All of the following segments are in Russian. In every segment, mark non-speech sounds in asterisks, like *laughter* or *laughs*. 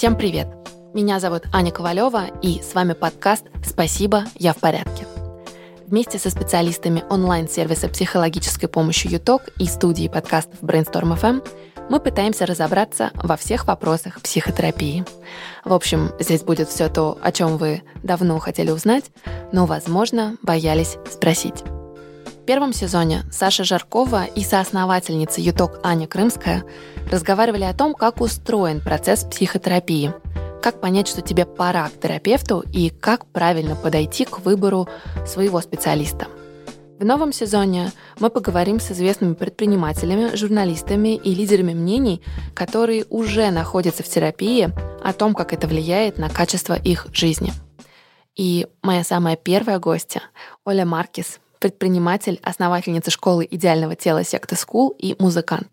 Всем привет! Меня зовут Аня Ковалева, и с вами подкаст «Спасибо, я в порядке». Вместе со специалистами онлайн-сервиса психологической помощи ЮТОК и студии подкастов Brainstorm FM мы пытаемся разобраться во всех вопросах психотерапии. В общем, здесь будет все то, о чем вы давно хотели узнать, но, возможно, боялись спросить. Первом сезоне Саша Жаркова и соосновательница ЮТОК Аня Крымская разговаривали о том, как устроен процесс психотерапии, как понять, что тебе пора к терапевту и как правильно подойти к выбору своего специалиста – в новом сезоне мы поговорим с известными предпринимателями, журналистами и лидерами мнений, которые уже находятся в терапии, о том, как это влияет на качество их жизни. И моя самая первая гостья — Оля Маркис, предприниматель, основательница школы идеального тела секты School и музыкант.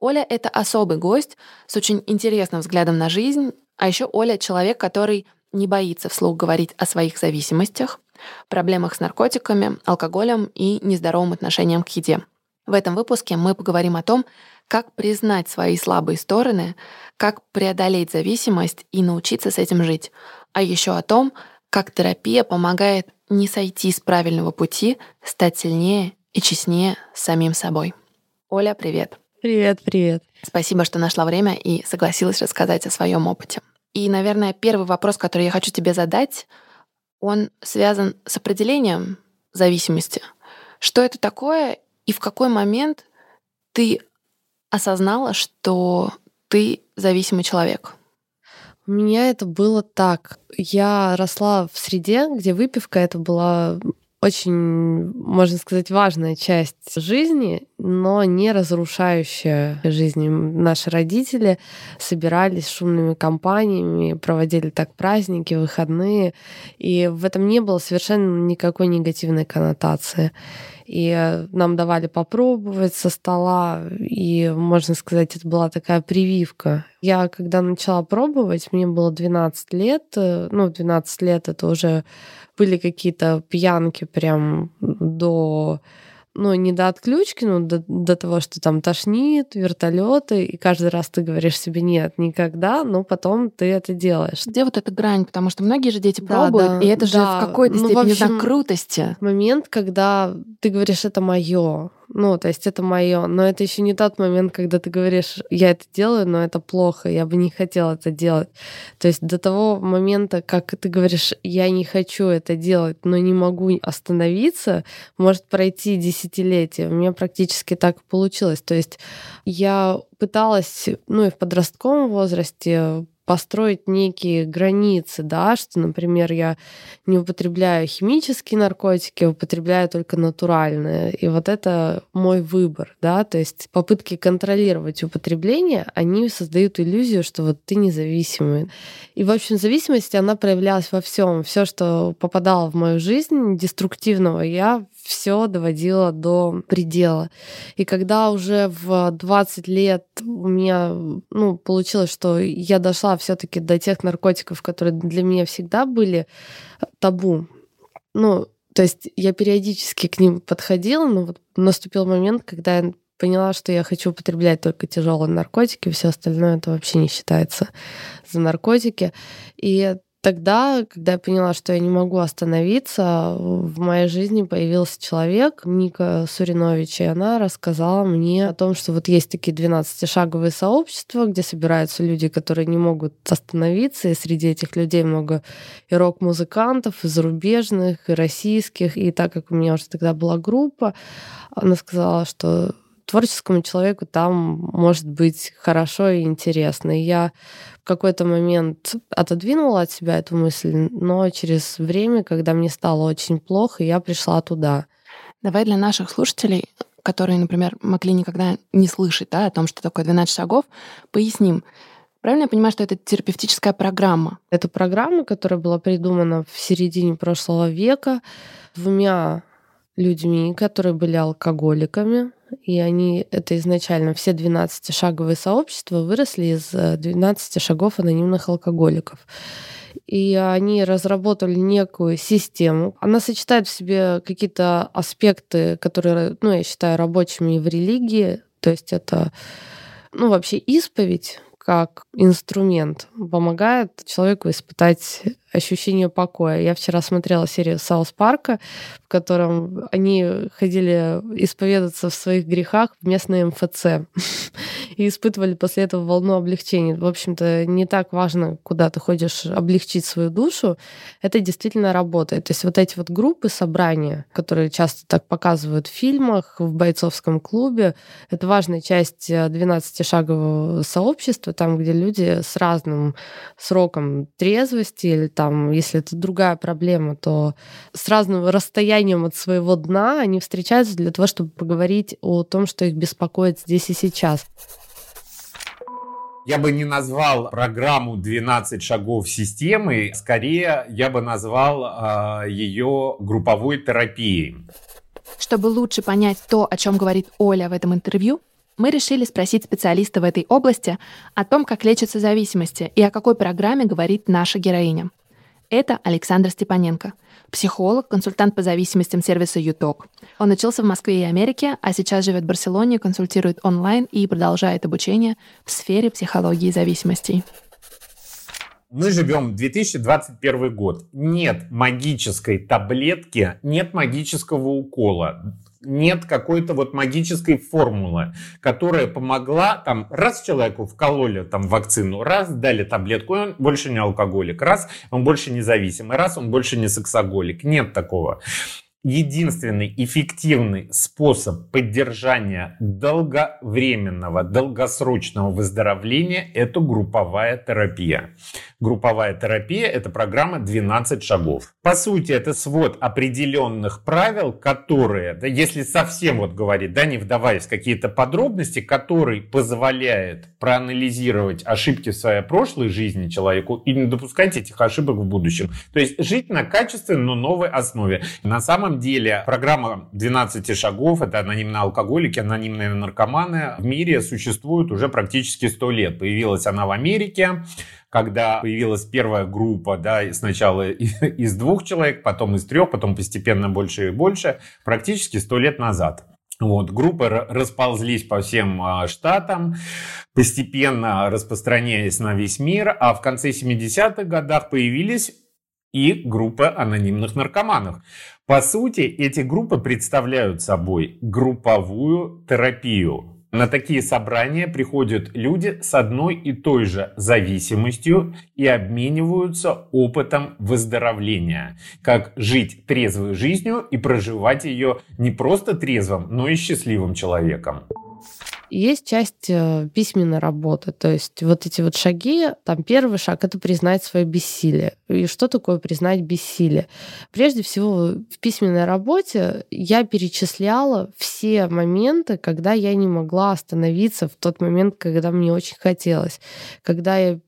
Оля — это особый гость с очень интересным взглядом на жизнь, а еще Оля — человек, который не боится вслух говорить о своих зависимостях, проблемах с наркотиками, алкоголем и нездоровым отношением к еде. В этом выпуске мы поговорим о том, как признать свои слабые стороны, как преодолеть зависимость и научиться с этим жить, а еще о том, как терапия помогает не сойти с правильного пути, стать сильнее и честнее с самим собой. Оля, привет. Привет, привет. Спасибо, что нашла время и согласилась рассказать о своем опыте. И, наверное, первый вопрос, который я хочу тебе задать, он связан с определением зависимости. Что это такое и в какой момент ты осознала, что ты зависимый человек? У меня это было так. Я росла в среде, где выпивка это была очень, можно сказать, важная часть жизни, но не разрушающая жизни. Наши родители собирались шумными компаниями, проводили так праздники, выходные, и в этом не было совершенно никакой негативной коннотации. И нам давали попробовать со стола, и, можно сказать, это была такая прививка. Я, когда начала пробовать, мне было 12 лет, ну, 12 лет это уже были какие-то пьянки прям до ну, не до отключки, но до, до того, что там тошнит, вертолеты, и каждый раз ты говоришь себе нет, никогда, но потом ты это делаешь. Где вот эта грань? Потому что многие же дети да, пробуют, да, и это да. же в какой-то ну, степени в общем, крутости. Момент, когда ты говоришь, это мое, ну, то есть это мое, но это еще не тот момент, когда ты говоришь, я это делаю, но это плохо, я бы не хотела это делать. То есть до того момента, как ты говоришь, я не хочу это делать, но не могу остановиться, может пройти десятилетие. У меня практически так получилось. То есть я пыталась, ну и в подростковом возрасте построить некие границы, да, что, например, я не употребляю химические наркотики, употребляю только натуральные. И вот это мой выбор, да, то есть попытки контролировать употребление, они создают иллюзию, что вот ты независимый. И, в общем, зависимость, она проявлялась во всем. Все, что попадало в мою жизнь деструктивного, я все доводила до предела. И когда уже в 20 лет у меня ну, получилось, что я дошла все-таки до тех наркотиков, которые для меня всегда были табу. Ну, то есть я периодически к ним подходила, но вот наступил момент, когда я поняла, что я хочу употреблять только тяжелые наркотики, все остальное это вообще не считается за наркотики. И Тогда, когда я поняла, что я не могу остановиться, в моей жизни появился человек, Ника Суринович, и она рассказала мне о том, что вот есть такие 12-шаговые сообщества, где собираются люди, которые не могут остановиться, и среди этих людей много и рок-музыкантов, и зарубежных, и российских, и так как у меня уже тогда была группа, она сказала, что творческому человеку там может быть хорошо и интересно. И я в какой-то момент отодвинула от себя эту мысль, но через время, когда мне стало очень плохо, я пришла туда. Давай для наших слушателей, которые, например, могли никогда не слышать да, о том, что такое 12 шагов, поясним. Правильно я понимаю, что это терапевтическая программа? Это программа, которая была придумана в середине прошлого века двумя людьми, которые были алкоголиками, и они, это изначально все 12-шаговые сообщества выросли из 12 э, шагов анонимных алкоголиков. И они разработали некую систему. Она сочетает в себе какие-то аспекты, которые, ну, я считаю, рабочими в религии. То есть это, ну, вообще исповедь, как инструмент помогает человеку испытать ощущение покоя. Я вчера смотрела серию Саус Парка, в котором они ходили исповедаться в своих грехах в местное МФЦ *laughs* и испытывали после этого волну облегчения. В общем-то, не так важно, куда ты ходишь облегчить свою душу. Это действительно работает. То есть вот эти вот группы собрания, которые часто так показывают в фильмах, в бойцовском клубе, это важная часть 12-шагового сообщества, там, где люди с разным сроком трезвости или там там, если это другая проблема, то с разным расстоянием от своего дна они встречаются для того, чтобы поговорить о том, что их беспокоит здесь и сейчас. Я бы не назвал программу «12 шагов системы», скорее я бы назвал э, ее групповой терапией. Чтобы лучше понять то, о чем говорит Оля в этом интервью, мы решили спросить специалиста в этой области о том, как лечатся зависимости и о какой программе говорит наша героиня. Это Александр Степаненко, психолог, консультант по зависимостям сервиса ЮТОК. Он учился в Москве и Америке, а сейчас живет в Барселоне, консультирует онлайн и продолжает обучение в сфере психологии зависимостей. Мы живем 2021 год. Нет магической таблетки, нет магического укола нет какой-то вот магической формулы, которая помогла, там, раз человеку вкололи там вакцину, раз дали таблетку, и он больше не алкоголик, раз он больше не зависимый, раз он больше не сексоголик. Нет такого единственный эффективный способ поддержания долговременного, долгосрочного выздоровления – это групповая терапия. Групповая терапия – это программа 12 шагов. По сути, это свод определенных правил, которые, да, если совсем вот говорить, да, не вдаваясь в какие-то подробности, который позволяет проанализировать ошибки в своей прошлой жизни человеку и не допускать этих ошибок в будущем. То есть жить на качественной, но новой основе. На самом деле программа 12 шагов, это анонимные алкоголики, анонимные наркоманы, в мире существует уже практически 100 лет. Появилась она в Америке, когда появилась первая группа, да, сначала *laughs* из двух человек, потом из трех, потом постепенно больше и больше, практически сто лет назад. Вот, группы расползлись по всем а, штатам, постепенно распространяясь на весь мир, а в конце 70-х годах появились и группы анонимных наркоманов. По сути, эти группы представляют собой групповую терапию. На такие собрания приходят люди с одной и той же зависимостью и обмениваются опытом выздоровления. Как жить трезвой жизнью и проживать ее не просто трезвым, но и счастливым человеком. Есть часть э, письменной работы, то есть вот эти вот шаги, там первый шаг — это признать свое бессилие. И что такое признать бессилие? Прежде всего, в письменной работе я перечисляла все моменты, когда я не могла остановиться в тот момент, когда мне очень хотелось, когда я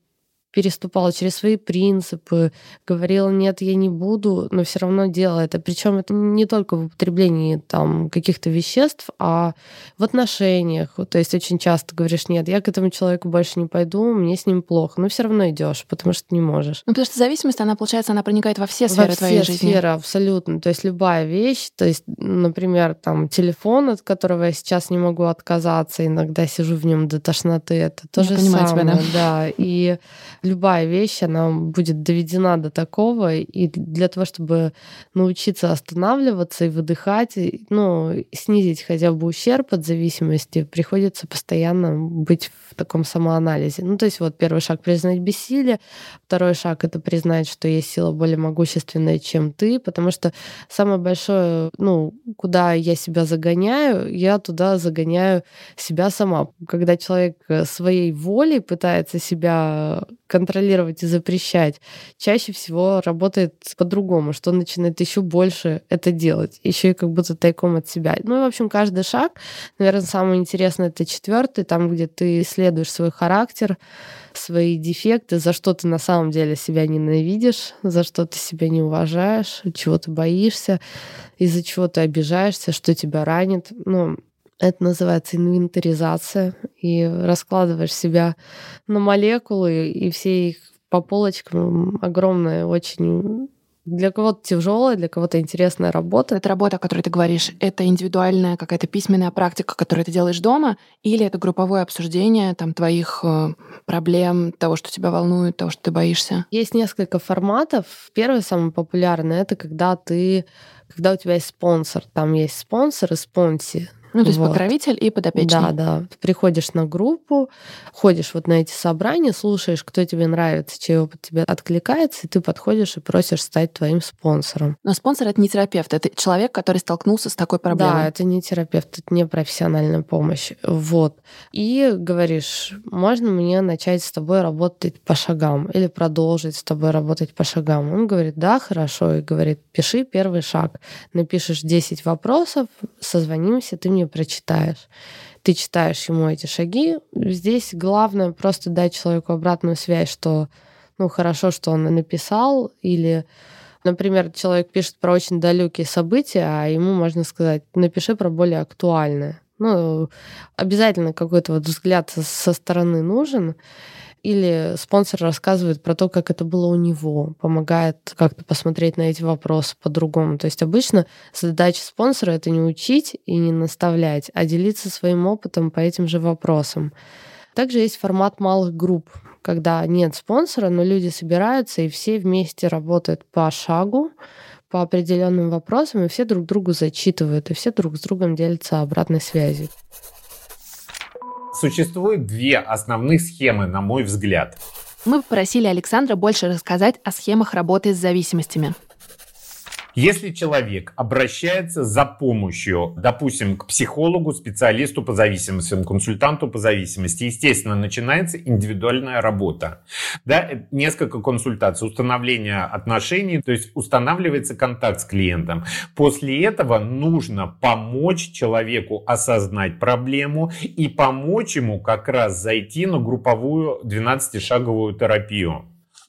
переступала через свои принципы, говорила, нет, я не буду, но все равно делала это. Причем это не только в употреблении там каких-то веществ, а в отношениях. То есть очень часто говоришь, нет, я к этому человеку больше не пойду, мне с ним плохо, но все равно идешь, потому что не можешь. Ну, потому что зависимость, она, получается, она проникает во все сферы во твоей все жизни. сферы, абсолютно. То есть любая вещь, то есть, например, там телефон, от которого я сейчас не могу отказаться, иногда сижу в нем до тошноты, это то я же самое. Тебя, да. да. И любая вещь, она будет доведена до такого, и для того, чтобы научиться останавливаться и выдыхать, ну, снизить хотя бы ущерб от зависимости, приходится постоянно быть в таком самоанализе. Ну, то есть вот первый шаг — признать бессилие, второй шаг — это признать, что есть сила более могущественная, чем ты, потому что самое большое, ну, куда я себя загоняю, я туда загоняю себя сама. Когда человек своей волей пытается себя контролировать и запрещать, чаще всего работает по-другому, что начинает еще больше это делать, еще и как будто тайком от себя. Ну и, в общем, каждый шаг, наверное, самое интересное это четвертый, там, где ты исследуешь свой характер, свои дефекты, за что ты на самом деле себя ненавидишь, за что ты себя не уважаешь, чего ты боишься, из-за чего ты обижаешься, что тебя ранит. Ну, это называется инвентаризация. И раскладываешь себя на молекулы, и все их по полочкам огромное очень Для кого-то тяжелая, для кого-то интересная работа. Это работа, о которой ты говоришь, это индивидуальная какая-то письменная практика, которую ты делаешь дома, или это групповое обсуждение там твоих э, проблем, того, что тебя волнует, того, что ты боишься? Есть несколько форматов. Первый, самый популярный, это когда ты когда у тебя есть спонсор, там есть спонсор и спонси. Ну, то есть вот. покровитель и подопечный. Да, да. Приходишь на группу, ходишь вот на эти собрания, слушаешь, кто тебе нравится, чей опыт тебе откликается, и ты подходишь и просишь стать твоим спонсором. Но спонсор — это не терапевт, это человек, который столкнулся с такой проблемой. Да, это не терапевт, это не профессиональная помощь. Вот. И говоришь, можно мне начать с тобой работать по шагам или продолжить с тобой работать по шагам? Он говорит, да, хорошо, и говорит, пиши первый шаг. Напишешь 10 вопросов, созвонимся, ты мне прочитаешь. Ты читаешь ему эти шаги. Здесь главное просто дать человеку обратную связь, что ну хорошо, что он написал, или Например, человек пишет про очень далекие события, а ему можно сказать, напиши про более актуальное. Ну, обязательно какой-то вот взгляд со стороны нужен или спонсор рассказывает про то, как это было у него, помогает как-то посмотреть на эти вопросы по-другому. То есть обычно задача спонсора — это не учить и не наставлять, а делиться своим опытом по этим же вопросам. Также есть формат малых групп, когда нет спонсора, но люди собираются и все вместе работают по шагу, по определенным вопросам, и все друг другу зачитывают, и все друг с другом делятся обратной связью. Существует две основных схемы, на мой взгляд. Мы попросили Александра больше рассказать о схемах работы с зависимостями. Если человек обращается за помощью, допустим, к психологу, специалисту по зависимостям, консультанту по зависимости, естественно, начинается индивидуальная работа. Да, несколько консультаций, установление отношений, то есть устанавливается контакт с клиентом. После этого нужно помочь человеку осознать проблему и помочь ему как раз зайти на групповую 12-шаговую терапию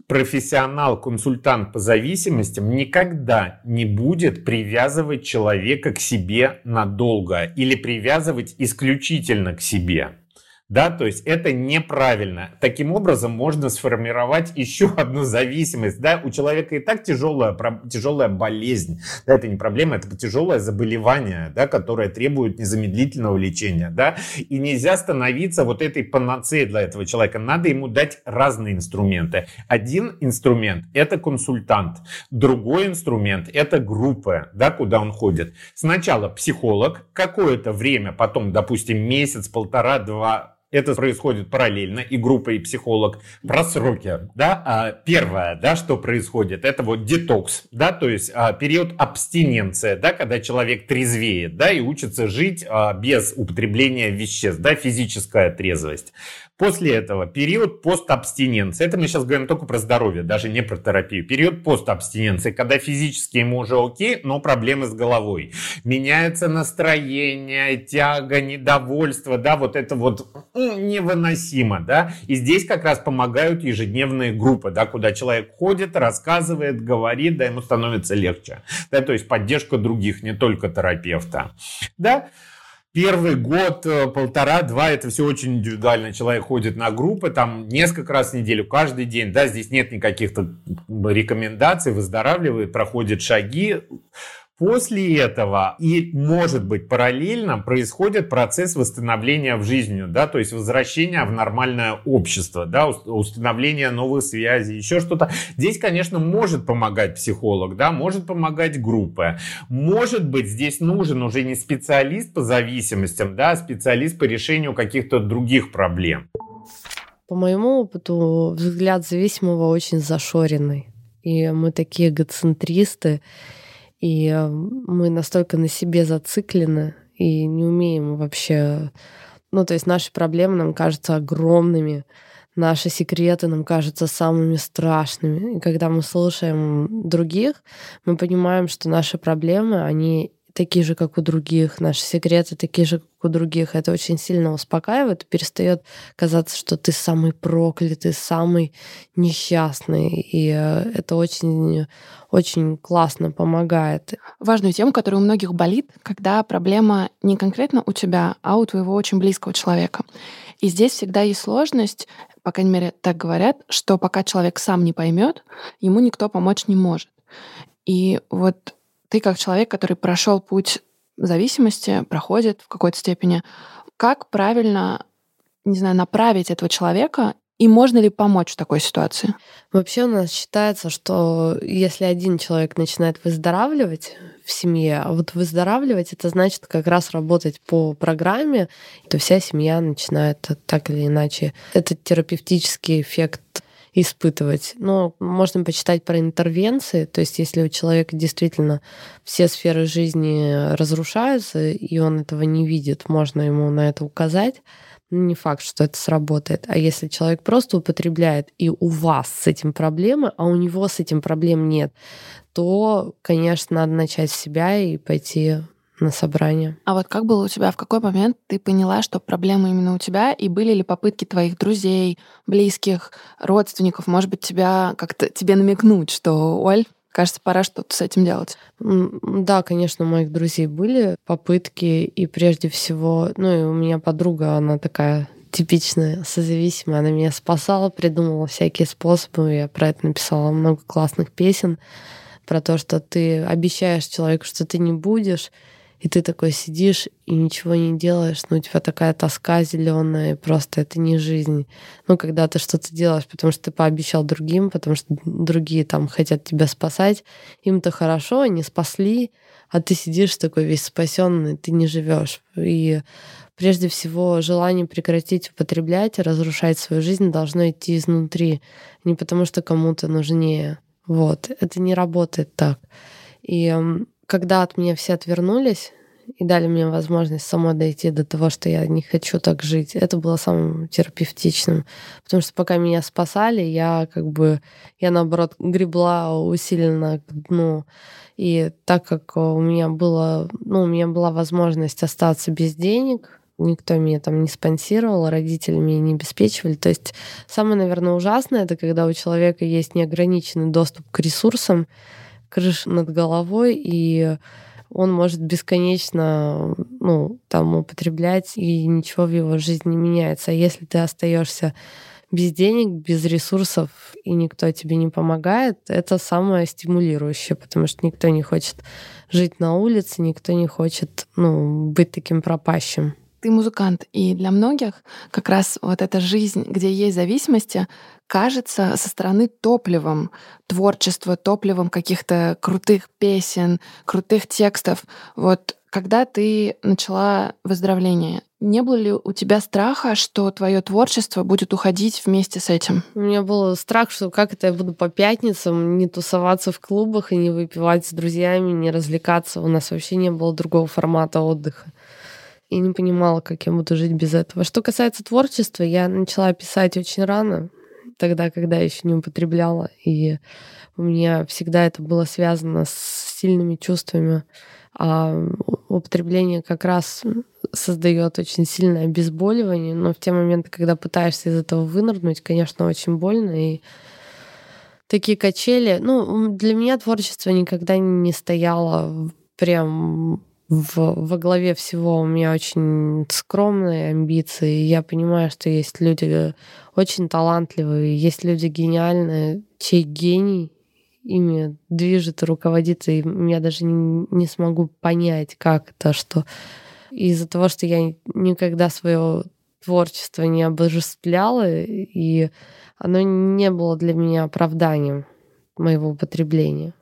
профессионал-консультант по зависимостям никогда не будет привязывать человека к себе надолго или привязывать исключительно к себе. Да, то есть это неправильно. Таким образом можно сформировать еще одну зависимость. Да, у человека и так тяжелая, тяжелая болезнь. Да, это не проблема, это тяжелое заболевание, да, которое требует незамедлительного лечения. Да, и нельзя становиться вот этой панацеей для этого человека. Надо ему дать разные инструменты. Один инструмент – это консультант. Другой инструмент – это группа, да, куда он ходит. Сначала психолог, какое-то время, потом, допустим, месяц, полтора, два, это происходит параллельно, и группа, и психолог. Про сроки, да, а, первое, да, что происходит, это вот детокс, да, то есть а, период абстиненции, да, когда человек трезвеет, да, и учится жить а, без употребления веществ, да, физическая трезвость. После этого период постабстиненции. Это мы сейчас говорим только про здоровье, даже не про терапию. Период постабстиненции, когда физически ему уже окей, но проблемы с головой. Меняется настроение, тяга, недовольство, да, вот это вот невыносимо, да. И здесь как раз помогают ежедневные группы, да, куда человек ходит, рассказывает, говорит, да, ему становится легче. Да, то есть поддержка других, не только терапевта. Да, Первый год, э, полтора, два, это все очень индивидуально. Человек ходит на группы, там несколько раз в неделю, каждый день. Да, здесь нет никаких рекомендаций, выздоравливает, проходит шаги. После этого и, может быть, параллельно происходит процесс восстановления в жизни, да, то есть возвращения в нормальное общество, да, установление новых связей, еще что-то. Здесь, конечно, может помогать психолог, да, может помогать группа. Может быть, здесь нужен уже не специалист по зависимостям, да, а специалист по решению каких-то других проблем. По моему опыту, взгляд зависимого очень зашоренный. И мы такие эгоцентристы, и э, мы настолько на себе зациклены и не умеем вообще... Ну, то есть наши проблемы нам кажутся огромными, наши секреты нам кажутся самыми страшными. И когда мы слушаем других, мы понимаем, что наши проблемы, они такие же, как у других, наши секреты такие же, как у других. Это очень сильно успокаивает, перестает казаться, что ты самый проклятый, самый несчастный. И э, это очень, очень классно помогает. Важную тему, которая у многих болит, когда проблема не конкретно у тебя, а у твоего очень близкого человека. И здесь всегда есть сложность, по крайней мере, так говорят, что пока человек сам не поймет, ему никто помочь не может. И вот ты как человек, который прошел путь зависимости, проходит в какой-то степени, как правильно, не знаю, направить этого человека и можно ли помочь в такой ситуации? Вообще у нас считается, что если один человек начинает выздоравливать в семье, а вот выздоравливать это значит как раз работать по программе, то вся семья начинает так или иначе этот терапевтический эффект испытывать. Но можно почитать про интервенции, то есть если у человека действительно все сферы жизни разрушаются, и он этого не видит, можно ему на это указать не факт, что это сработает. А если человек просто употребляет, и у вас с этим проблемы, а у него с этим проблем нет, то, конечно, надо начать с себя и пойти на собрание. А вот как было у тебя, в какой момент ты поняла, что проблема именно у тебя, и были ли попытки твоих друзей, близких, родственников, может быть, тебя как-то тебе намекнуть, что, Оль, Кажется, пора что-то с этим делать. Да, конечно, у моих друзей были попытки, и прежде всего, ну и у меня подруга, она такая типичная созависимая, она меня спасала, придумала всякие способы, я про это написала много классных песен, про то, что ты обещаешь человеку, что ты не будешь, и ты такой сидишь и ничего не делаешь, но у тебя такая тоска зеленая, и просто это не жизнь. Ну, когда ты что-то делаешь, потому что ты пообещал другим, потому что другие там хотят тебя спасать, им-то хорошо, они спасли, а ты сидишь такой весь спасенный, ты не живешь. И прежде всего желание прекратить употреблять, разрушать свою жизнь должно идти изнутри, не потому что кому-то нужнее. Вот, это не работает так. И когда от меня все отвернулись и дали мне возможность самой дойти до того, что я не хочу так жить, это было самым терапевтичным. Потому что пока меня спасали, я как бы, я наоборот гребла усиленно к дну. И так как у меня было, ну, у меня была возможность остаться без денег, никто меня там не спонсировал, родители меня не обеспечивали. То есть самое, наверное, ужасное, это когда у человека есть неограниченный доступ к ресурсам, крыша над головой, и он может бесконечно ну, там употреблять, и ничего в его жизни не меняется. А если ты остаешься без денег, без ресурсов, и никто тебе не помогает, это самое стимулирующее, потому что никто не хочет жить на улице, никто не хочет ну, быть таким пропащим ты музыкант, и для многих как раз вот эта жизнь, где есть зависимости, кажется со стороны топливом творчества, топливом каких-то крутых песен, крутых текстов. Вот когда ты начала выздоровление, не было ли у тебя страха, что твое творчество будет уходить вместе с этим? У меня был страх, что как это я буду по пятницам не тусоваться в клубах и не выпивать с друзьями, не развлекаться. У нас вообще не было другого формата отдыха и не понимала, как я буду жить без этого. Что касается творчества, я начала писать очень рано, тогда, когда еще не употребляла, и у меня всегда это было связано с сильными чувствами, а употребление как раз создает очень сильное обезболивание, но в те моменты, когда пытаешься из этого вынырнуть, конечно, очень больно, и такие качели. Ну, для меня творчество никогда не стояло прям в, во главе всего у меня очень скромные амбиции. Я понимаю, что есть люди очень талантливые, есть люди гениальные, чей гений ими движет и руководит, и я даже не, не смогу понять, как это, что из-за того, что я никогда свое творчество не обожествляла, и оно не было для меня оправданием моего употребления.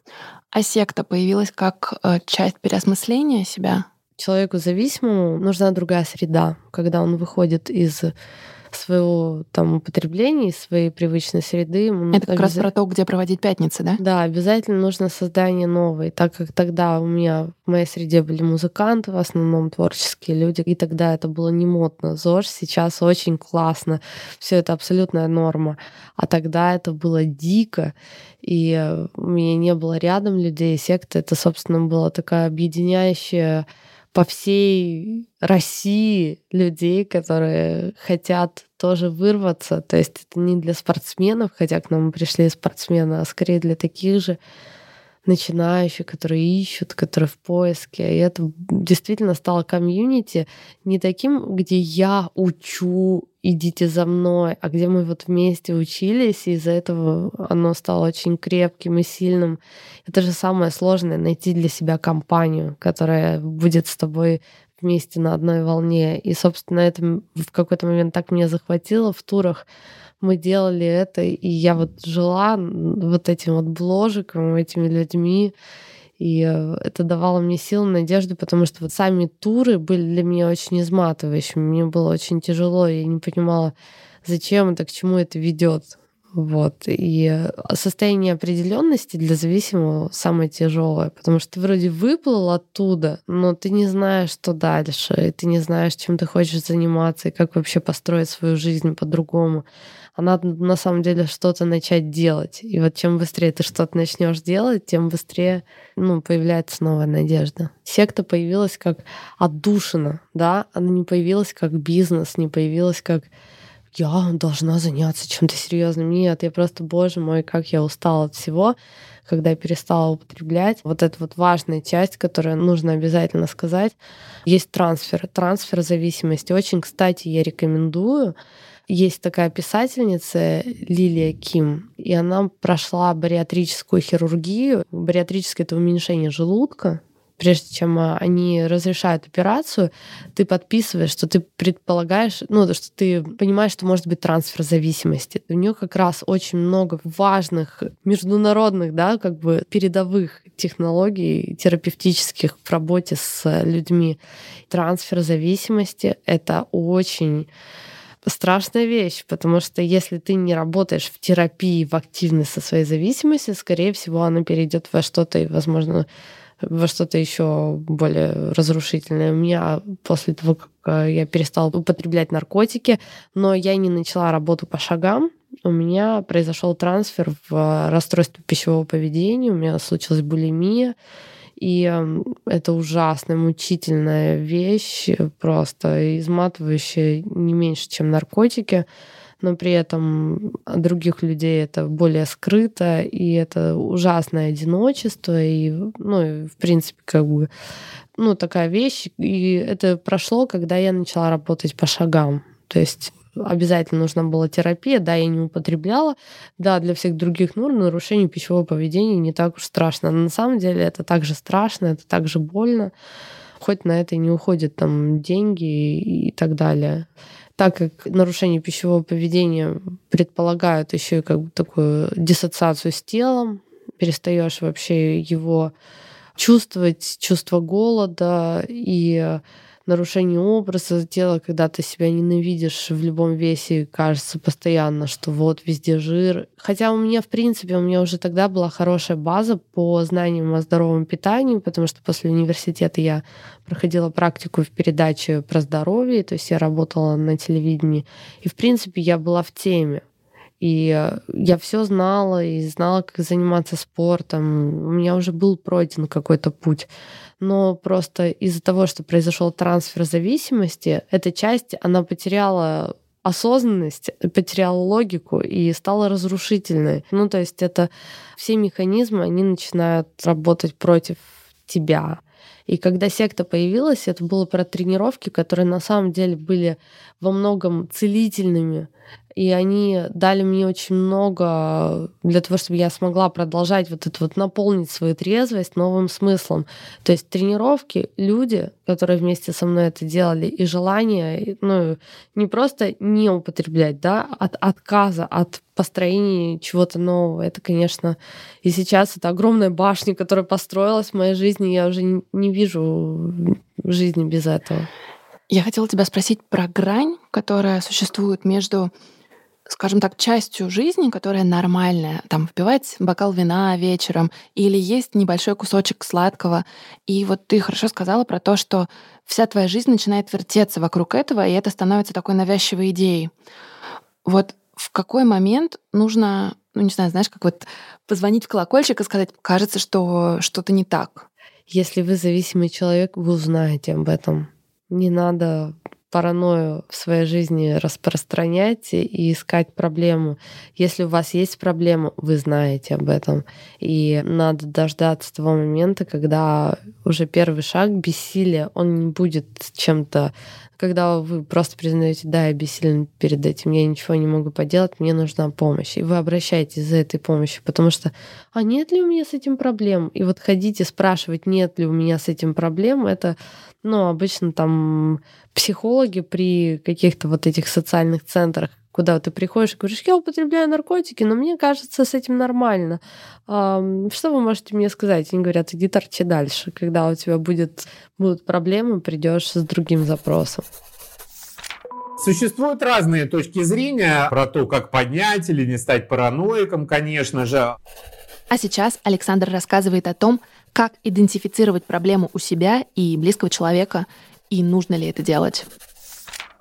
А секта появилась как э, часть переосмысления себя? Человеку зависимому нужна другая среда, когда он выходит из своего там употребления, своей привычной среды. Это как обяз... раз про то, где проводить пятницы, да? Да, обязательно нужно создание новой, так как тогда у меня в моей среде были музыканты, в основном творческие люди, и тогда это было не модно. ЗОЖ сейчас очень классно, все это абсолютная норма. А тогда это было дико, и у меня не было рядом людей. Секта — это, собственно, была такая объединяющая по всей России людей, которые хотят тоже вырваться. То есть это не для спортсменов, хотя к нам пришли спортсмены, а скорее для таких же. Начинающие, которые ищут, которые в поиске. И это действительно стало комьюнити не таким, где я учу, идите за мной, а где мы вот вместе учились, и из-за этого оно стало очень крепким и сильным. Это же самое сложное — найти для себя компанию, которая будет с тобой вместе на одной волне. И, собственно, это в какой-то момент так меня захватило в турах, мы делали это, и я вот жила вот этим вот бложиком, этими людьми, и э, это давало мне силы, надежду, потому что вот сами туры были для меня очень изматывающими. Мне было очень тяжело, я не понимала, зачем это, к чему это ведет. Вот. И э, состояние определенности для зависимого самое тяжелое, потому что ты вроде выплыл оттуда, но ты не знаешь, что дальше, и ты не знаешь, чем ты хочешь заниматься, и как вообще построить свою жизнь по-другому а надо на самом деле что-то начать делать. И вот чем быстрее ты что-то начнешь делать, тем быстрее ну, появляется новая надежда. Секта появилась как отдушина, да, она не появилась как бизнес, не появилась как я должна заняться чем-то серьезным. Нет, я просто, боже мой, как я устала от всего, когда я перестала употреблять. Вот эта вот важная часть, которую нужно обязательно сказать, есть трансфер, трансфер зависимости. Очень, кстати, я рекомендую есть такая писательница Лилия Ким, и она прошла бариатрическую хирургию. Бариатрическое — это уменьшение желудка, прежде чем а, они разрешают операцию, ты подписываешь, что ты предполагаешь, ну, что ты понимаешь, что может быть трансфер зависимости. У нее как раз очень много важных международных, да, как бы передовых технологий терапевтических в работе с людьми. Трансфер зависимости — это очень страшная вещь, потому что если ты не работаешь в терапии, в активной со своей зависимостью, скорее всего, она перейдет во что-то, и, возможно, во что-то еще более разрушительное. У меня после того, как э, я перестала употреблять наркотики, но я не начала работу по шагам, у меня произошел трансфер в э, расстройство пищевого поведения, у меня случилась булимия, и это ужасная, мучительная вещь, просто изматывающая не меньше, чем наркотики но при этом других людей это более скрыто, и это ужасное одиночество, и, ну, в принципе, как бы, ну, такая вещь. И это прошло, когда я начала работать по шагам. То есть обязательно нужна была терапия, да, я не употребляла, да, для всех других норм нарушение пищевого поведения не так уж страшно. Но на самом деле это также страшно, это также больно, хоть на это и не уходят там деньги и так далее. Так как нарушение пищевого поведения предполагают еще и как бы такую диссоциацию с телом, перестаешь вообще его чувствовать, чувство голода и нарушение образа тела, когда ты себя ненавидишь в любом весе, кажется постоянно, что вот везде жир. Хотя у меня, в принципе, у меня уже тогда была хорошая база по знаниям о здоровом питании, потому что после университета я проходила практику в передаче про здоровье, то есть я работала на телевидении. И, в принципе, я была в теме. И я все знала и знала, как заниматься спортом. У меня уже был пройден какой-то путь но просто из-за того, что произошел трансфер зависимости, эта часть, она потеряла осознанность, потеряла логику и стала разрушительной. Ну, то есть это все механизмы, они начинают работать против тебя. И когда секта появилась, это было про тренировки, которые на самом деле были во многом целительными и они дали мне очень много для того, чтобы я смогла продолжать вот это вот наполнить свою трезвость новым смыслом. То есть тренировки, люди, которые вместе со мной это делали, и желание, ну, не просто не употреблять, да, от отказа, от построения чего-то нового. Это, конечно, и сейчас это огромная башня, которая построилась в моей жизни, я уже не вижу жизни без этого. Я хотела тебя спросить про грань, которая существует между скажем так, частью жизни, которая нормальная, там, впивать бокал вина вечером или есть небольшой кусочек сладкого. И вот ты хорошо сказала про то, что вся твоя жизнь начинает вертеться вокруг этого, и это становится такой навязчивой идеей. Вот в какой момент нужно, ну не знаю, знаешь, как вот позвонить в колокольчик и сказать, кажется, что что-то не так. Если вы зависимый человек, вы узнаете об этом. Не надо паранойю в своей жизни распространять и искать проблему. Если у вас есть проблема, вы знаете об этом. И надо дождаться того момента, когда уже первый шаг бессилия, он не будет чем-то когда вы просто признаете, да, я бессилен перед этим, я ничего не могу поделать, мне нужна помощь. И вы обращаетесь за этой помощью, потому что, а нет ли у меня с этим проблем? И вот ходите спрашивать, нет ли у меня с этим проблем, это, ну, обычно там психологи при каких-то вот этих социальных центрах куда ты приходишь и говоришь, я употребляю наркотики, но мне кажется, с этим нормально. Что вы можете мне сказать? Они говорят, иди торчи дальше. Когда у тебя будет, будут проблемы, придешь с другим запросом. Существуют разные точки зрения про то, как поднять или не стать параноиком, конечно же. А сейчас Александр рассказывает о том, как идентифицировать проблему у себя и близкого человека, и нужно ли это делать.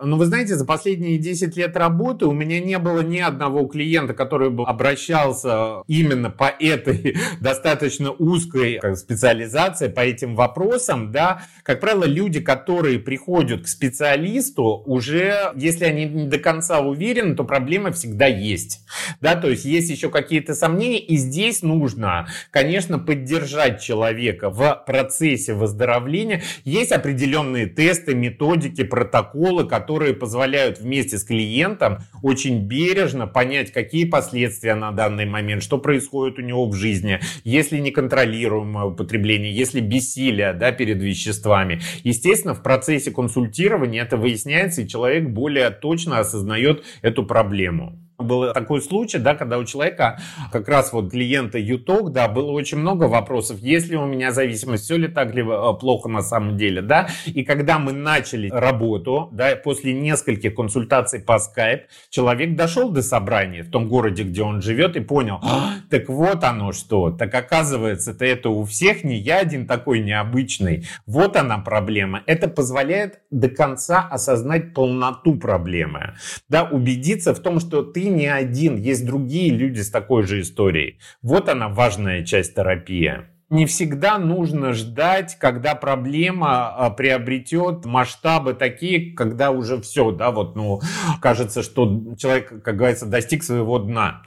Ну, вы знаете, за последние 10 лет работы у меня не было ни одного клиента, который бы обращался именно по этой *laughs* достаточно узкой как, специализации, по этим вопросам, да. Как правило, люди, которые приходят к специалисту, уже, если они не до конца уверены, то проблема всегда есть, да, то есть есть еще какие-то сомнения, и здесь нужно, конечно, поддержать человека в процессе выздоровления. Есть определенные тесты, методики, протоколы, которые которые позволяют вместе с клиентом очень бережно понять, какие последствия на данный момент, что происходит у него в жизни, если неконтролируемое употребление, если бессилие да, перед веществами. Естественно, в процессе консультирования это выясняется, и человек более точно осознает эту проблему. Был такой случай, да, когда у человека, как раз вот клиента ЮТОК, да, было очень много вопросов, есть ли у меня зависимость, все ли так ли э, плохо на самом деле, да, и когда мы начали работу, да, после нескольких консультаций по скайп, человек дошел до собрания в том городе, где он живет, и понял, а, так вот оно что, так оказывается, это, это у всех не я один такой необычный, вот она проблема. Это позволяет до конца осознать полноту проблемы, да, убедиться в том, что ты не один, есть другие люди с такой же историей. Вот она важная часть терапии не всегда нужно ждать, когда проблема а, приобретет масштабы такие, когда уже все, да, вот, ну, кажется, что человек, как говорится, достиг своего дна.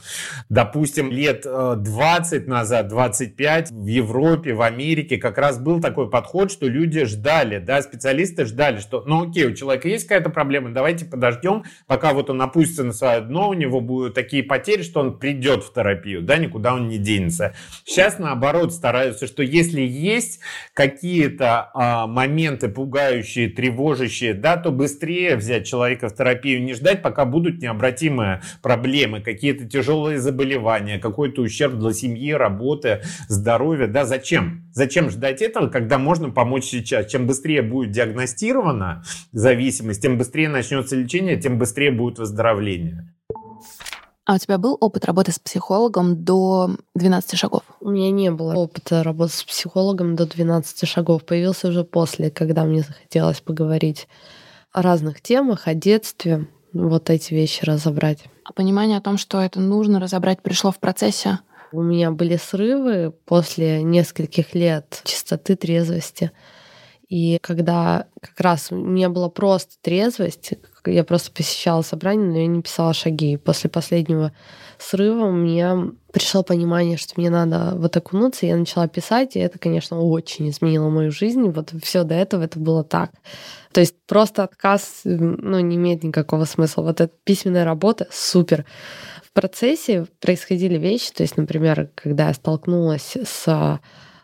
Допустим, лет 20 э, назад, 25 в Европе, в Америке как раз был такой подход, что люди ждали, да, специалисты ждали, что, ну, окей, у человека есть какая-то проблема, давайте подождем, пока вот он опустится на свое дно, у него будут такие потери, что он придет в терапию, да, никуда он не денется. Сейчас, наоборот, стараются кажется, что если есть какие-то а, моменты пугающие, тревожащие, да, то быстрее взять человека в терапию, не ждать, пока будут необратимые проблемы, какие-то тяжелые заболевания, какой-то ущерб для семьи, работы, здоровья. Да, зачем? Зачем ждать этого, когда можно помочь сейчас? Чем быстрее будет диагностирована зависимость, тем быстрее начнется лечение, тем быстрее будет выздоровление. А у тебя был опыт работы с психологом до 12 шагов? У меня не было опыта работы с психологом до 12 шагов. Появился уже после, когда мне захотелось поговорить о разных темах, о детстве, вот эти вещи разобрать. А понимание о том, что это нужно разобрать, пришло в процессе? У меня были срывы после нескольких лет чистоты, трезвости. И когда как раз у меня была просто трезвость, я просто посещала собрание, но я не писала шаги. После последнего срыва меня пришло понимание, что мне надо вот окунуться, я начала писать, и это, конечно, очень изменило мою жизнь. Вот все до этого это было так. То есть просто отказ ну, не имеет никакого смысла. Вот эта письменная работа супер. В процессе происходили вещи, то есть, например, когда я столкнулась с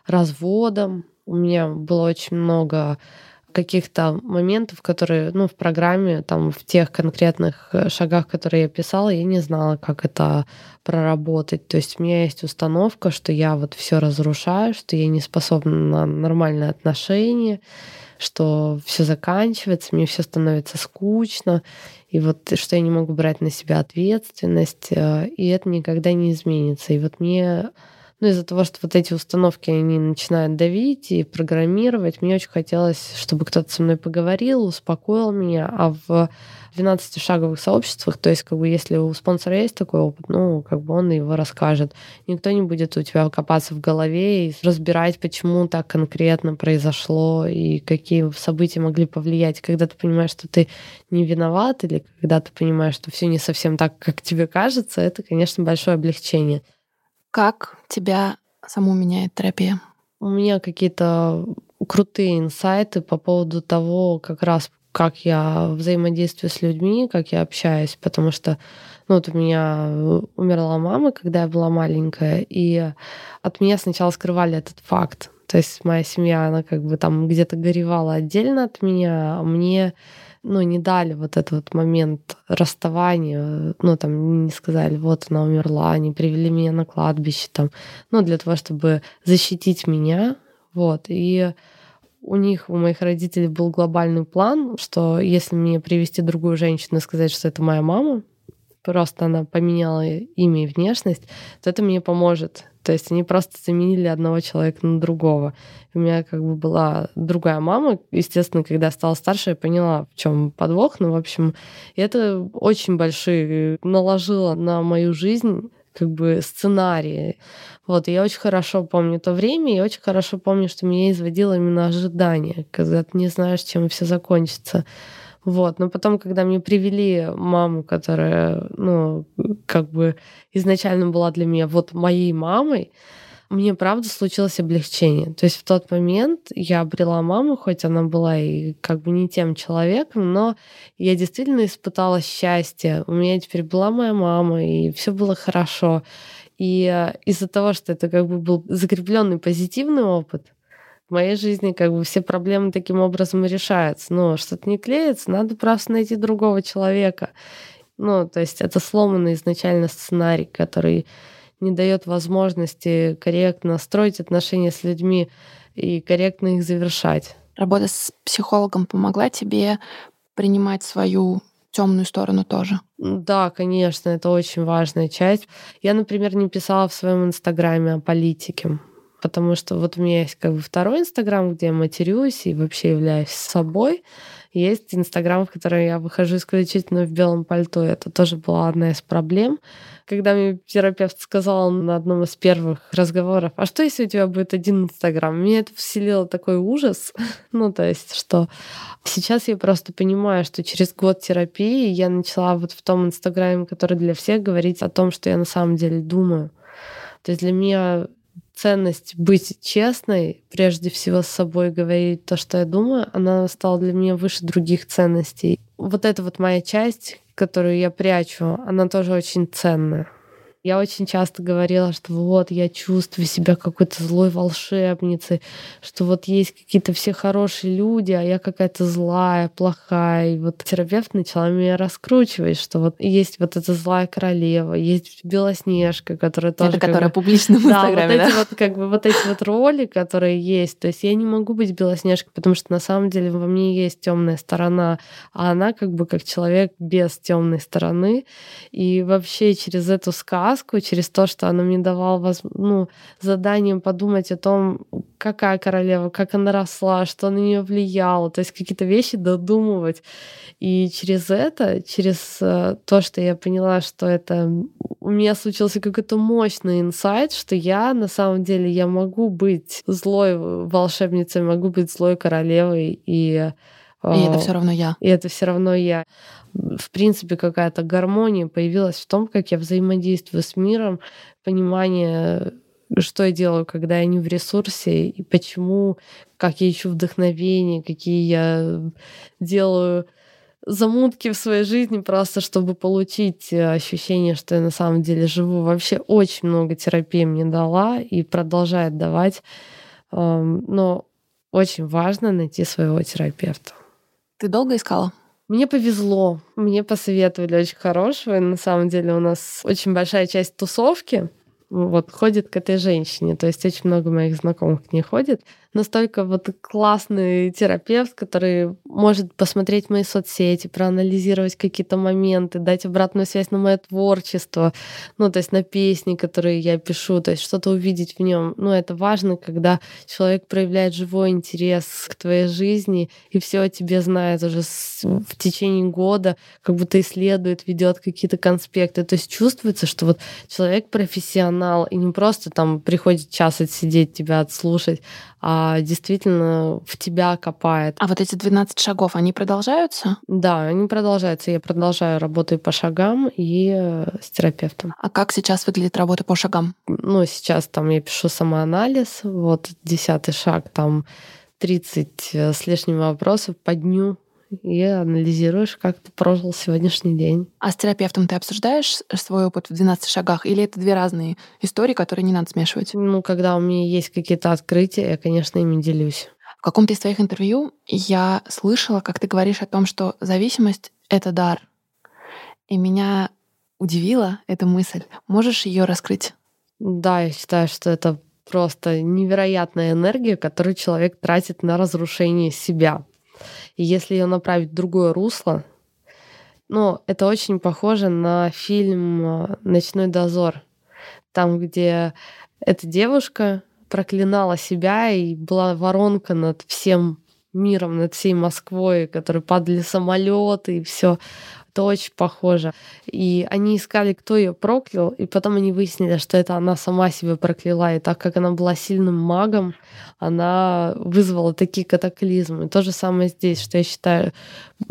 разводом, у меня было очень много каких-то моментов, которые, ну, в программе, там, в тех конкретных э, шагах, которые я писала, я не знала, как это проработать. То есть у меня есть установка, что я вот все разрушаю, что я не способна на нормальные отношения, что все заканчивается, мне все становится скучно, и вот что я не могу брать на себя ответственность, э, и это никогда не изменится. И вот мне ну, из-за того, что вот эти установки, они начинают давить и программировать, мне очень хотелось, чтобы кто-то со мной поговорил, успокоил меня, а в 12-шаговых сообществах, то есть как бы если у спонсора есть такой опыт, ну, как бы он его расскажет. Никто не будет у тебя копаться в голове и разбирать, почему так конкретно произошло и какие события могли повлиять. Когда ты понимаешь, что ты не виноват, или когда ты понимаешь, что все не совсем так, как тебе кажется, это, конечно, большое облегчение. Как тебя саму меняет терапия? У меня какие-то крутые инсайты по поводу того, как раз как я взаимодействую с людьми, как я общаюсь, потому что ну, вот у меня умерла мама, когда я была маленькая, и от меня сначала скрывали этот факт. То есть моя семья, она как бы там где-то горевала отдельно от меня, а мне ну, не дали вот этот вот момент расставания, ну, там, не сказали, вот она умерла, они привели меня на кладбище, там, ну, для того, чтобы защитить меня, вот, и у них, у моих родителей был глобальный план, что если мне привести другую женщину и сказать, что это моя мама, просто она поменяла имя и внешность, то это мне поможет. То есть они просто заменили одного человека на другого. У меня как бы была другая мама. Естественно, когда стала старше, я поняла, в чем подвох. Ну, в общем, это очень большие наложило на мою жизнь как бы сценарии. Вот, и я очень хорошо помню то время, и очень хорошо помню, что меня изводило именно ожидание, когда ты не знаешь, чем все закончится. Вот, но потом, когда мне привели маму, которая, ну, как бы изначально была для меня вот моей мамой, мне правда случилось облегчение. То есть в тот момент я обрела маму, хоть она была и как бы не тем человеком, но я действительно испытала счастье. У меня теперь была моя мама, и все было хорошо. И э, из-за того, что это как бы был закрепленный позитивный опыт, моей жизни как бы все проблемы таким образом решаются. Но что-то не клеится, надо просто найти другого человека. Ну, то есть это сломанный изначально сценарий, который не дает возможности корректно строить отношения с людьми и корректно их завершать. Работа с психологом помогла тебе принимать свою темную сторону тоже. Да, конечно, это очень важная часть. Я, например, не писала в своем инстаграме о политике, потому что вот у меня есть как бы второй инстаграм, где я матерюсь и вообще являюсь собой. Есть Инстаграм, в котором я выхожу исключительно в белом пальто. Это тоже была одна из проблем. Когда мне терапевт сказал на одном из первых разговоров, а что если у тебя будет один Инстаграм? Меня это вселило такой ужас. *laughs* ну, то есть, что сейчас я просто понимаю, что через год терапии я начала вот в том Инстаграме, который для всех, говорить о том, что я на самом деле думаю. То есть для меня ценность быть честной, прежде всего с собой говорить то, что я думаю, она стала для меня выше других ценностей. Вот эта вот моя часть, которую я прячу, она тоже очень ценная. Я очень часто говорила, что вот я чувствую себя какой-то злой волшебницей, что вот есть какие-то все хорошие люди, а я какая-то злая, плохая. И вот терапевт начала меня раскручивать, что вот есть вот эта злая королева, есть Белоснежка, которая тоже... Это которая бы... публично в да, Инстаграме, вот эти вот как бы вот эти вот роли, которые есть. То есть я не могу быть Белоснежкой, потому что на самом деле во мне есть темная сторона, а она как бы как человек без темной стороны. И вообще через эту сказку сказку, через то, что она мне давала ну, заданием подумать о том, какая королева, как она росла, что на нее влияло, то есть какие-то вещи додумывать. И через это, через э, то, что я поняла, что это у меня случился какой-то мощный инсайт, что я на самом деле я могу быть злой волшебницей, могу быть злой королевой и и это все равно я. И это все равно я в принципе, какая-то гармония появилась в том, как я взаимодействую с миром, понимание, что я делаю, когда я не в ресурсе, и почему, как я ищу вдохновение, какие я делаю замутки в своей жизни просто, чтобы получить ощущение, что я на самом деле живу. Вообще очень много терапии мне дала и продолжает давать. Но очень важно найти своего терапевта. Ты долго искала? Мне повезло, мне посоветовали очень хорошего. И на самом деле у нас очень большая часть тусовки вот ходит к этой женщине. То есть очень много моих знакомых к ней ходит. Настолько вот классный терапевт, который может посмотреть мои соцсети, проанализировать какие-то моменты, дать обратную связь на мое творчество, ну, то есть на песни, которые я пишу, то есть что-то увидеть в нем. Ну, это важно, когда человек проявляет живой интерес к твоей жизни и все о тебе знает уже в течение года, как будто исследует, ведет какие-то конспекты. То есть чувствуется, что вот человек профессионал и не просто там приходит час отсидеть, тебя отслушать, а действительно в тебя копает. А вот эти 12 шагов, они продолжаются? Да, они продолжаются. Я продолжаю работаю по шагам и э, с терапевтом. А как сейчас выглядит работа по шагам? Ну, сейчас там я пишу самоанализ, вот десятый шаг, там 30 э, с лишним вопросов по дню и анализируешь, как ты прожил сегодняшний день. А с терапевтом ты обсуждаешь свой опыт в 12 шагах? Или это две разные истории, которые не надо смешивать? Ну, когда у меня есть какие-то открытия, я, конечно, ими делюсь. В каком-то из твоих интервью я слышала, как ты говоришь о том, что зависимость — это дар. И меня удивила эта мысль. Можешь ее раскрыть? Да, я считаю, что это просто невероятная энергия, которую человек тратит на разрушение себя. И если ее направить в другое русло, ну, это очень похоже на фильм э, «Ночной дозор», там, где эта девушка проклинала себя и была воронка над всем миром, над всей Москвой, которые падали самолеты и все. Это очень похоже. И они искали, кто ее проклял, и потом они выяснили, что это она сама себя прокляла. И так как она была сильным магом, она вызвала такие катаклизмы. То же самое здесь, что я считаю,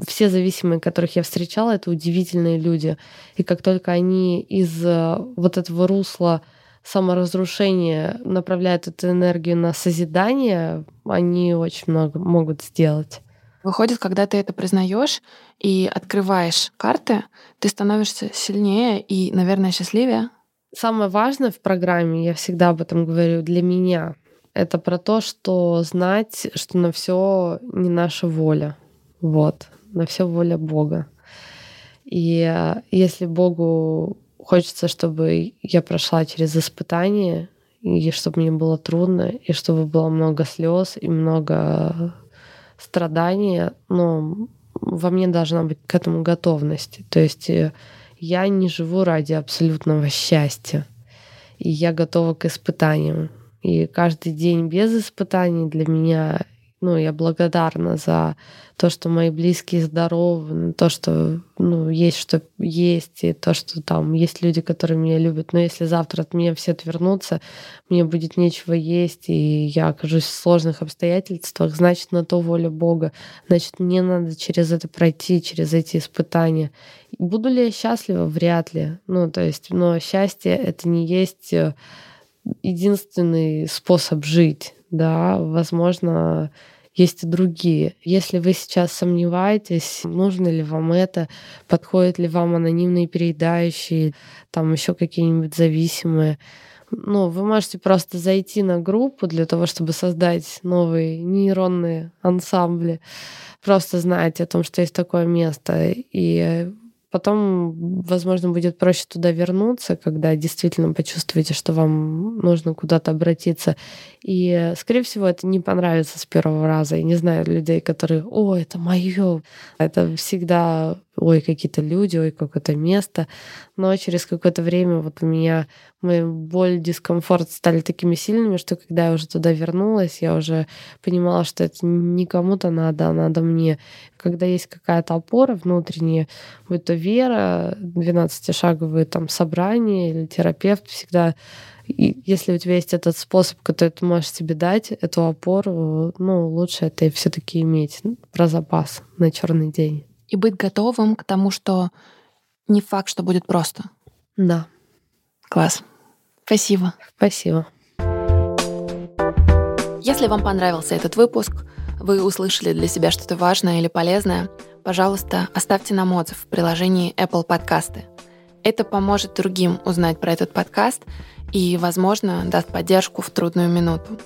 все зависимые, которых я встречала, это удивительные люди. И как только они из э, вот этого русла саморазрушения направляют эту энергию на созидание, они очень много могут сделать. Выходит, когда ты это признаешь и открываешь карты, ты становишься сильнее и, наверное, счастливее. Самое важное в программе, я всегда об этом говорю, для меня, это про то, что знать, что на все не наша воля. Вот, на все воля Бога. И э, если Богу хочется, чтобы я прошла через испытания, и чтобы мне было трудно, и чтобы было много слез и много страдания, но во мне должна быть к этому готовность. То есть э, я не живу ради абсолютного счастья. И я готова к испытаниям. И каждый день без испытаний для меня ну, я благодарна за то, что мои близкие здоровы, то, что ну, есть что есть, и то, что там есть люди, которые меня любят. Но если завтра от меня все отвернутся, мне будет нечего есть, и я окажусь в сложных обстоятельствах, значит, на то воля Бога. Значит, мне надо через это пройти, через эти испытания. Буду ли я счастлива? Вряд ли. Ну, то есть, но счастье — это не есть э, единственный способ жить да, возможно, есть и другие. Если вы сейчас сомневаетесь, нужно ли вам это, подходят ли вам анонимные переедающие, там еще какие-нибудь зависимые, ну, вы можете просто зайти на группу для того, чтобы создать новые нейронные ансамбли. Просто знаете о том, что есть такое место. И Потом, возможно, будет проще туда вернуться, когда действительно почувствуете, что вам нужно куда-то обратиться. И, скорее всего, это не понравится с первого раза. Я не знаю людей, которые, о, это мое. Это всегда ой, какие-то люди, ой, какое-то место. Но через какое-то время вот у меня мои боль, дискомфорт стали такими сильными, что когда я уже туда вернулась, я уже понимала, что это не кому-то надо, а надо мне. Когда есть какая-то опора внутренняя, будь то вера, 12-шаговые там собрания или терапевт, всегда и если у тебя есть этот способ, который ты можешь себе дать, эту опору, ну, лучше это все-таки иметь про запас на черный день и быть готовым к тому, что не факт, что будет просто. Да. Класс. Спасибо. Спасибо. Если вам понравился этот выпуск, вы услышали для себя что-то важное или полезное, пожалуйста, оставьте нам отзыв в приложении Apple Podcasts. Это поможет другим узнать про этот подкаст и, возможно, даст поддержку в трудную минуту.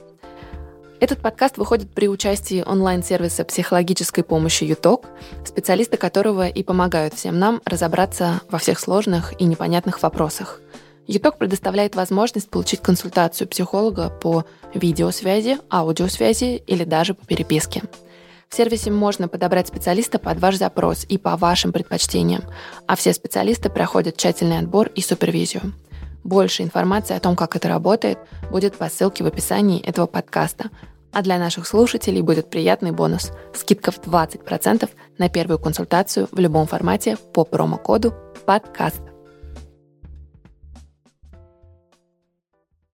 Этот подкаст выходит при участии онлайн-сервиса психологической помощи ЮТОК, специалисты которого и помогают всем нам разобраться во всех сложных и непонятных вопросах. ЮТОК предоставляет возможность получить консультацию психолога по видеосвязи, аудиосвязи или даже по переписке. В сервисе можно подобрать специалиста под ваш запрос и по вашим предпочтениям, а все специалисты проходят тщательный отбор и супервизию. Больше информации о том, как это работает, будет по ссылке в описании этого подкаста. А для наших слушателей будет приятный бонус – скидка в 20% на первую консультацию в любом формате по промокоду «Подкаст».